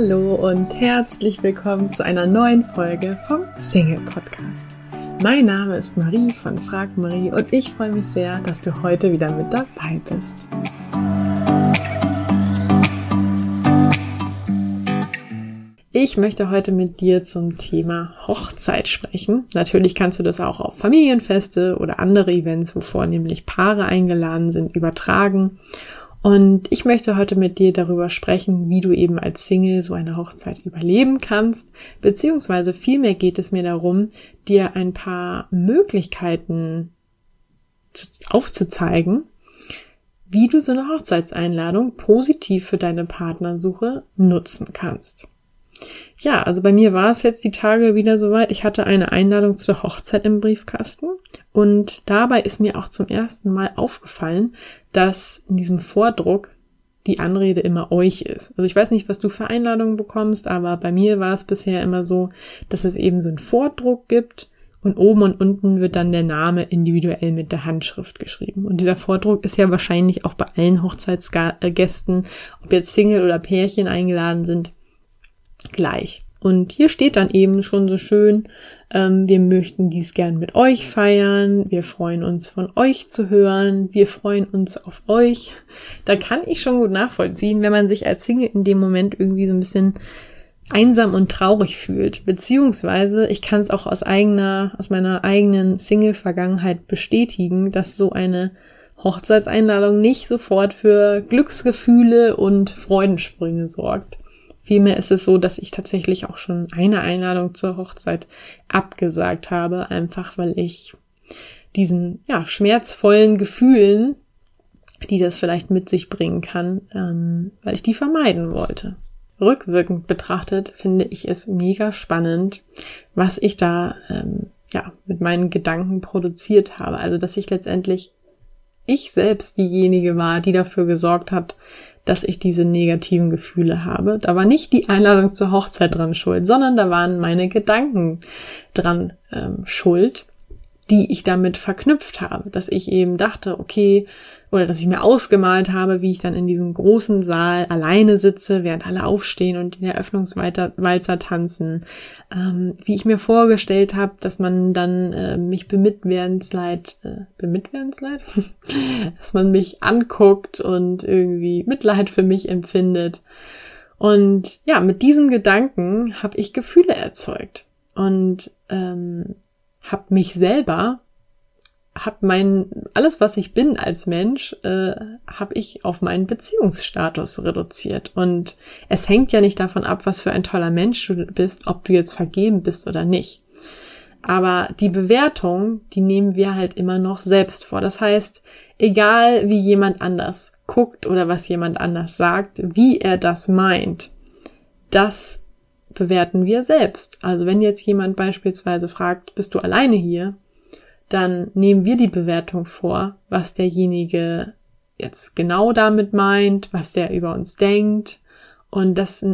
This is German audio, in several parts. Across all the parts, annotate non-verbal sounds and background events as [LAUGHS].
Hallo und herzlich willkommen zu einer neuen Folge vom Single Podcast. Mein Name ist Marie von Frag Marie und ich freue mich sehr, dass du heute wieder mit dabei bist. Ich möchte heute mit dir zum Thema Hochzeit sprechen. Natürlich kannst du das auch auf Familienfeste oder andere Events, wo vornehmlich Paare eingeladen sind, übertragen. Und ich möchte heute mit dir darüber sprechen, wie du eben als Single so eine Hochzeit überleben kannst, beziehungsweise vielmehr geht es mir darum, dir ein paar Möglichkeiten aufzuzeigen, wie du so eine Hochzeitseinladung positiv für deine Partnersuche nutzen kannst. Ja, also bei mir war es jetzt die Tage wieder soweit. Ich hatte eine Einladung zur Hochzeit im Briefkasten und dabei ist mir auch zum ersten Mal aufgefallen, dass in diesem Vordruck die Anrede immer euch ist. Also ich weiß nicht, was du für Einladungen bekommst, aber bei mir war es bisher immer so, dass es eben so einen Vordruck gibt und oben und unten wird dann der Name individuell mit der Handschrift geschrieben. Und dieser Vordruck ist ja wahrscheinlich auch bei allen Hochzeitsgästen, ob jetzt Single oder Pärchen eingeladen sind, gleich. Und hier steht dann eben schon so schön, ähm, wir möchten dies gern mit euch feiern, wir freuen uns von euch zu hören, wir freuen uns auf euch. Da kann ich schon gut nachvollziehen, wenn man sich als Single in dem Moment irgendwie so ein bisschen einsam und traurig fühlt. Beziehungsweise ich kann es auch aus eigener, aus meiner eigenen Single-Vergangenheit bestätigen, dass so eine Hochzeitseinladung nicht sofort für Glücksgefühle und Freudensprünge sorgt. Vielmehr ist es so, dass ich tatsächlich auch schon eine Einladung zur Hochzeit abgesagt habe, einfach weil ich diesen ja, schmerzvollen Gefühlen, die das vielleicht mit sich bringen kann, ähm, weil ich die vermeiden wollte. Rückwirkend betrachtet finde ich es mega spannend, was ich da ähm, ja mit meinen Gedanken produziert habe. Also dass ich letztendlich ich selbst diejenige war, die dafür gesorgt hat, dass ich diese negativen Gefühle habe. Da war nicht die Einladung zur Hochzeit dran schuld, sondern da waren meine Gedanken dran ähm, schuld, die ich damit verknüpft habe, dass ich eben dachte, okay, oder dass ich mir ausgemalt habe, wie ich dann in diesem großen Saal alleine sitze, während alle aufstehen und den Eröffnungswalzer tanzen, ähm, wie ich mir vorgestellt habe, dass man dann äh, mich bemitwerdensleid, äh, bemitwerdensleid, [LAUGHS] dass man mich anguckt und irgendwie Mitleid für mich empfindet. Und ja, mit diesen Gedanken habe ich Gefühle erzeugt. Und ähm, habe mich selber habe mein alles, was ich bin als Mensch, äh, habe ich auf meinen Beziehungsstatus reduziert. Und es hängt ja nicht davon ab, was für ein toller Mensch du bist, ob du jetzt vergeben bist oder nicht. Aber die Bewertung, die nehmen wir halt immer noch selbst vor. Das heißt, egal wie jemand anders guckt oder was jemand anders sagt, wie er das meint, das bewerten wir selbst. Also wenn jetzt jemand beispielsweise fragt, bist du alleine hier? dann nehmen wir die Bewertung vor, was derjenige jetzt genau damit meint, was der über uns denkt. Und das,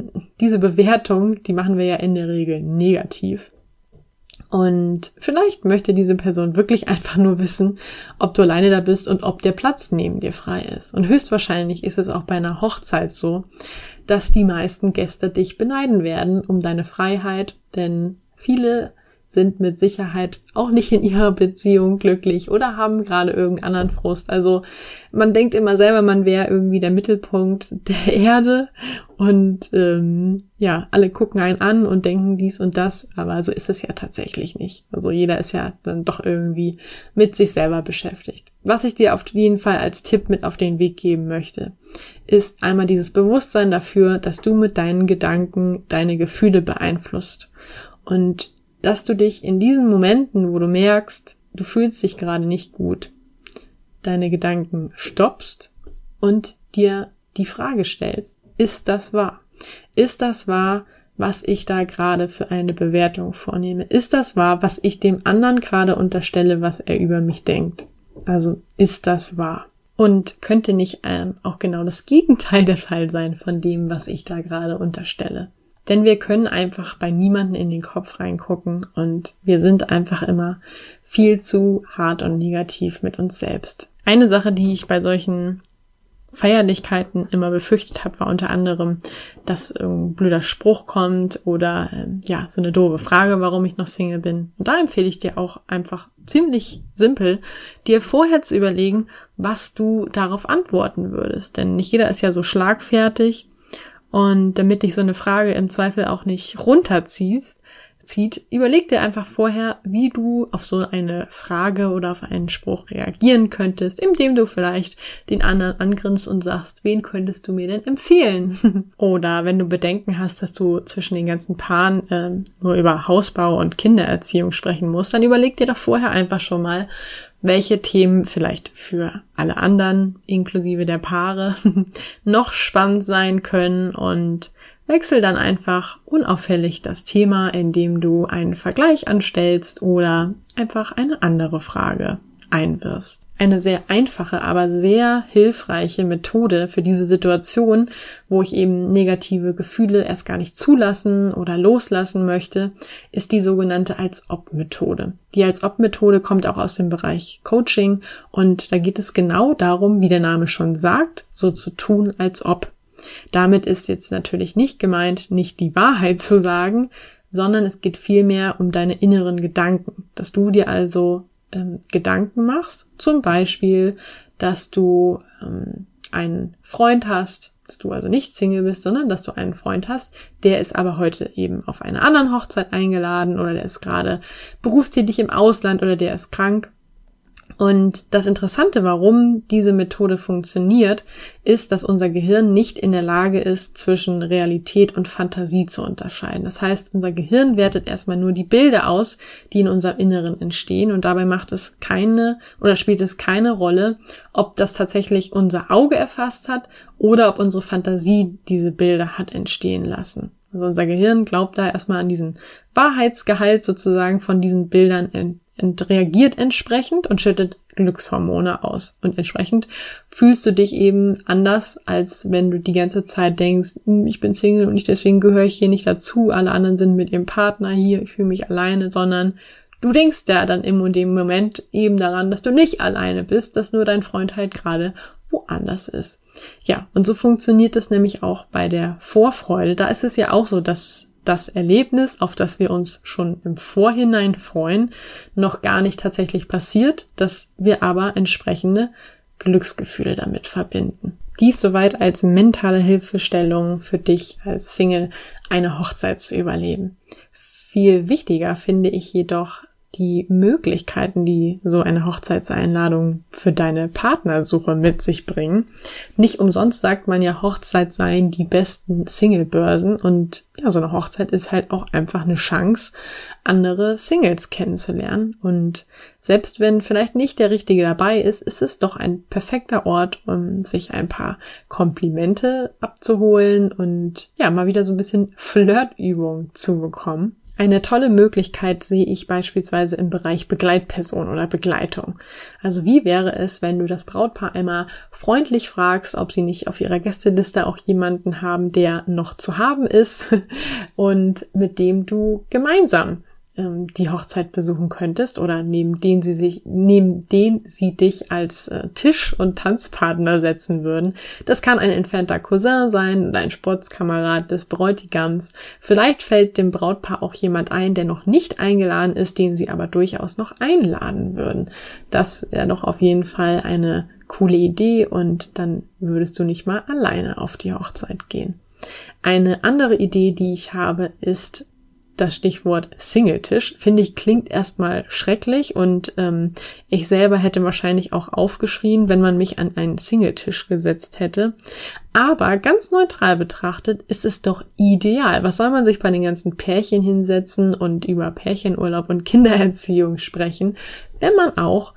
diese Bewertung, die machen wir ja in der Regel negativ. Und vielleicht möchte diese Person wirklich einfach nur wissen, ob du alleine da bist und ob der Platz neben dir frei ist. Und höchstwahrscheinlich ist es auch bei einer Hochzeit so, dass die meisten Gäste dich beneiden werden um deine Freiheit, denn viele sind mit Sicherheit auch nicht in ihrer Beziehung glücklich oder haben gerade irgendeinen anderen Frust. Also man denkt immer selber, man wäre irgendwie der Mittelpunkt [LAUGHS] der Erde und ähm, ja, alle gucken einen an und denken dies und das, aber so ist es ja tatsächlich nicht. Also jeder ist ja dann doch irgendwie mit sich selber beschäftigt. Was ich dir auf jeden Fall als Tipp mit auf den Weg geben möchte, ist einmal dieses Bewusstsein dafür, dass du mit deinen Gedanken deine Gefühle beeinflusst. Und dass du dich in diesen Momenten, wo du merkst, du fühlst dich gerade nicht gut, deine Gedanken stoppst und dir die Frage stellst, ist das wahr? Ist das wahr, was ich da gerade für eine Bewertung vornehme? Ist das wahr, was ich dem anderen gerade unterstelle, was er über mich denkt? Also ist das wahr? Und könnte nicht ähm, auch genau das Gegenteil der Fall sein von dem, was ich da gerade unterstelle? Denn wir können einfach bei niemanden in den Kopf reingucken und wir sind einfach immer viel zu hart und negativ mit uns selbst. Eine Sache, die ich bei solchen Feierlichkeiten immer befürchtet habe, war unter anderem, dass ein blöder Spruch kommt oder äh, ja, so eine doofe Frage, warum ich noch Single bin. Und da empfehle ich dir auch einfach ziemlich simpel, dir vorher zu überlegen, was du darauf antworten würdest. Denn nicht jeder ist ja so schlagfertig. Und damit dich so eine Frage im Zweifel auch nicht runterziehst, zieht, überleg dir einfach vorher, wie du auf so eine Frage oder auf einen Spruch reagieren könntest, indem du vielleicht den anderen angrinst und sagst, wen könntest du mir denn empfehlen? [LAUGHS] oder wenn du Bedenken hast, dass du zwischen den ganzen Paaren äh, nur über Hausbau und Kindererziehung sprechen musst, dann überleg dir doch vorher einfach schon mal, welche Themen vielleicht für alle anderen, inklusive der Paare, [LAUGHS] noch spannend sein können und Wechsel dann einfach unauffällig das Thema, indem du einen Vergleich anstellst oder einfach eine andere Frage einwirfst. Eine sehr einfache, aber sehr hilfreiche Methode für diese Situation, wo ich eben negative Gefühle erst gar nicht zulassen oder loslassen möchte, ist die sogenannte Als-Ob-Methode. Die Als-Ob-Methode kommt auch aus dem Bereich Coaching und da geht es genau darum, wie der Name schon sagt, so zu tun, als ob. Damit ist jetzt natürlich nicht gemeint, nicht die Wahrheit zu sagen, sondern es geht vielmehr um deine inneren Gedanken, dass du dir also ähm, Gedanken machst, zum Beispiel, dass du ähm, einen Freund hast, dass du also nicht Single bist, sondern dass du einen Freund hast, der ist aber heute eben auf einer anderen Hochzeit eingeladen oder der ist gerade berufstätig im Ausland oder der ist krank und das Interessante, warum diese Methode funktioniert, ist, dass unser Gehirn nicht in der Lage ist, zwischen Realität und Fantasie zu unterscheiden. Das heißt, unser Gehirn wertet erstmal nur die Bilder aus, die in unserem Inneren entstehen und dabei macht es keine oder spielt es keine Rolle, ob das tatsächlich unser Auge erfasst hat oder ob unsere Fantasie diese Bilder hat entstehen lassen. Also unser Gehirn glaubt da erstmal an diesen Wahrheitsgehalt sozusagen von diesen Bildern und reagiert entsprechend und schüttet Glückshormone aus. Und entsprechend fühlst du dich eben anders, als wenn du die ganze Zeit denkst, hm, ich bin Single und ich deswegen gehöre ich hier nicht dazu, alle anderen sind mit ihrem Partner hier, ich fühle mich alleine, sondern du denkst ja dann im und dem Moment eben daran, dass du nicht alleine bist, dass nur dein Freund halt gerade woanders ist. Ja, und so funktioniert es nämlich auch bei der Vorfreude. Da ist es ja auch so, dass das Erlebnis, auf das wir uns schon im Vorhinein freuen, noch gar nicht tatsächlich passiert, dass wir aber entsprechende Glücksgefühle damit verbinden. Dies soweit als mentale Hilfestellung für dich als Single eine Hochzeit zu überleben. Viel wichtiger finde ich jedoch die Möglichkeiten, die so eine Hochzeitseinladung für deine Partnersuche mit sich bringen. Nicht umsonst sagt man ja, Hochzeit seien die besten Singlebörsen und ja, so eine Hochzeit ist halt auch einfach eine Chance, andere Singles kennenzulernen. Und selbst wenn vielleicht nicht der Richtige dabei ist, ist es doch ein perfekter Ort, um sich ein paar Komplimente abzuholen und ja, mal wieder so ein bisschen Flirtübung zu bekommen. Eine tolle Möglichkeit sehe ich beispielsweise im Bereich Begleitperson oder Begleitung. Also wie wäre es, wenn du das Brautpaar einmal freundlich fragst, ob sie nicht auf ihrer Gästeliste auch jemanden haben, der noch zu haben ist [LAUGHS] und mit dem du gemeinsam ähm, die Hochzeit besuchen könntest oder neben den sie sich, neben den sie dich als äh, Tisch- und Tanzpartner setzen würden. Das kann ein entfernter Cousin sein oder ein Sportskamerad des Bräutigams. Vielleicht fällt dem Brautpaar auch jemand ein, der noch nicht eingeladen ist, den sie aber durchaus noch einladen würden. Das wäre doch auf jeden Fall eine coole Idee und dann würdest du nicht mal alleine auf die Hochzeit gehen. Eine andere Idee, die ich habe, ist das Stichwort Singletisch, finde ich, klingt erstmal schrecklich und ähm, ich selber hätte wahrscheinlich auch aufgeschrien, wenn man mich an einen Singletisch gesetzt hätte. Aber ganz neutral betrachtet ist es doch ideal. Was soll man sich bei den ganzen Pärchen hinsetzen und über Pärchenurlaub und Kindererziehung sprechen, wenn man auch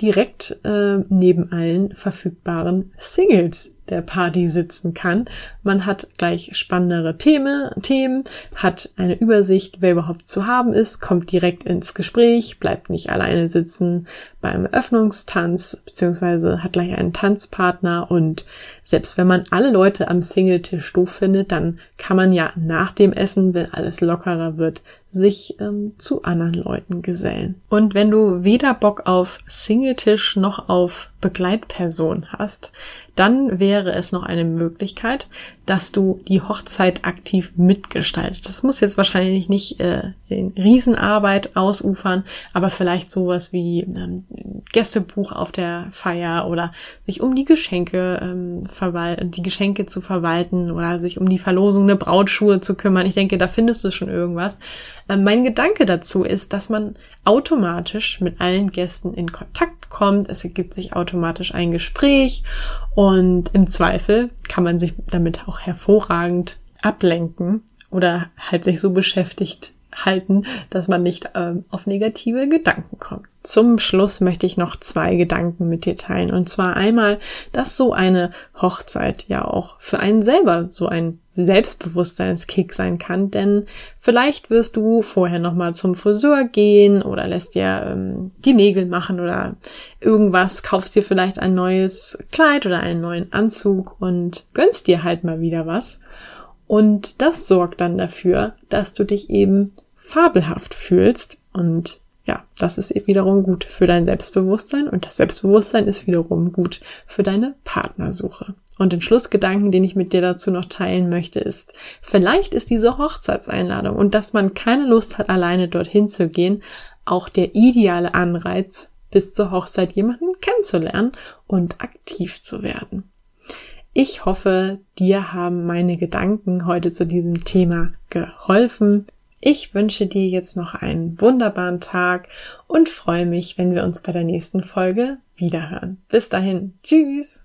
direkt äh, neben allen verfügbaren Singles der Party sitzen kann. Man hat gleich spannendere Themen, Themen, hat eine Übersicht, wer überhaupt zu haben ist, kommt direkt ins Gespräch, bleibt nicht alleine sitzen beim Öffnungstanz, beziehungsweise hat gleich einen Tanzpartner und selbst wenn man alle Leute am Singletisch doof findet, dann kann man ja nach dem Essen, wenn alles lockerer wird, sich ähm, zu anderen Leuten gesellen. Und wenn du weder Bock auf Singletisch noch auf Begleitperson hast, dann wäre es noch eine Möglichkeit, dass du die Hochzeit aktiv mitgestaltet. Das muss jetzt wahrscheinlich nicht äh, in Riesenarbeit ausufern, aber vielleicht sowas wie ähm, Gästebuch auf der Feier oder sich um die Geschenke ähm, verwalten, die Geschenke zu verwalten oder sich um die Verlosung der Brautschuhe zu kümmern. Ich denke, da findest du schon irgendwas. Ähm, mein Gedanke dazu ist, dass man automatisch mit allen Gästen in Kontakt kommt. Es ergibt sich automatisch ein Gespräch und im Zweifel kann man sich damit auch hervorragend ablenken oder halt sich so beschäftigt halten, dass man nicht ähm, auf negative Gedanken kommt. Zum Schluss möchte ich noch zwei Gedanken mit dir teilen. Und zwar einmal, dass so eine Hochzeit ja auch für einen selber so ein Selbstbewusstseinskick sein kann. Denn vielleicht wirst du vorher nochmal zum Friseur gehen oder lässt dir ähm, die Nägel machen oder irgendwas, kaufst dir vielleicht ein neues Kleid oder einen neuen Anzug und gönnst dir halt mal wieder was. Und das sorgt dann dafür, dass du dich eben fabelhaft fühlst und ja, das ist wiederum gut für dein Selbstbewusstsein und das Selbstbewusstsein ist wiederum gut für deine Partnersuche. Und den Schlussgedanken, den ich mit dir dazu noch teilen möchte, ist, vielleicht ist diese Hochzeitseinladung und dass man keine Lust hat, alleine dorthin zu gehen, auch der ideale Anreiz, bis zur Hochzeit jemanden kennenzulernen und aktiv zu werden. Ich hoffe, dir haben meine Gedanken heute zu diesem Thema geholfen. Ich wünsche dir jetzt noch einen wunderbaren Tag und freue mich, wenn wir uns bei der nächsten Folge wiederhören. Bis dahin, tschüss!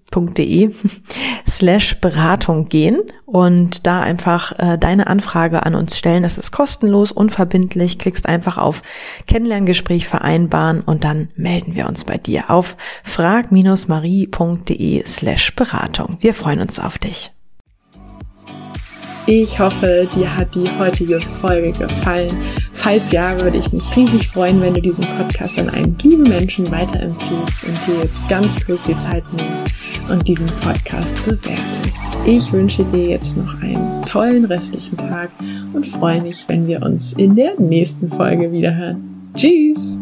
[LAUGHS] slash Beratung gehen und da einfach äh, deine Anfrage an uns stellen. Das ist kostenlos, unverbindlich. Klickst einfach auf Kennenlerngespräch vereinbaren und dann melden wir uns bei dir auf frag-marie.de slash Beratung. Wir freuen uns auf dich. Ich hoffe, dir hat die heutige Folge gefallen. Falls ja, würde ich mich riesig freuen, wenn du diesen Podcast an einen lieben Menschen weiterempfiehlst und dir jetzt ganz kurz die Zeit nimmst und diesen Podcast bewertest. Ich wünsche dir jetzt noch einen tollen restlichen Tag und freue mich, wenn wir uns in der nächsten Folge wiederhören. Tschüss!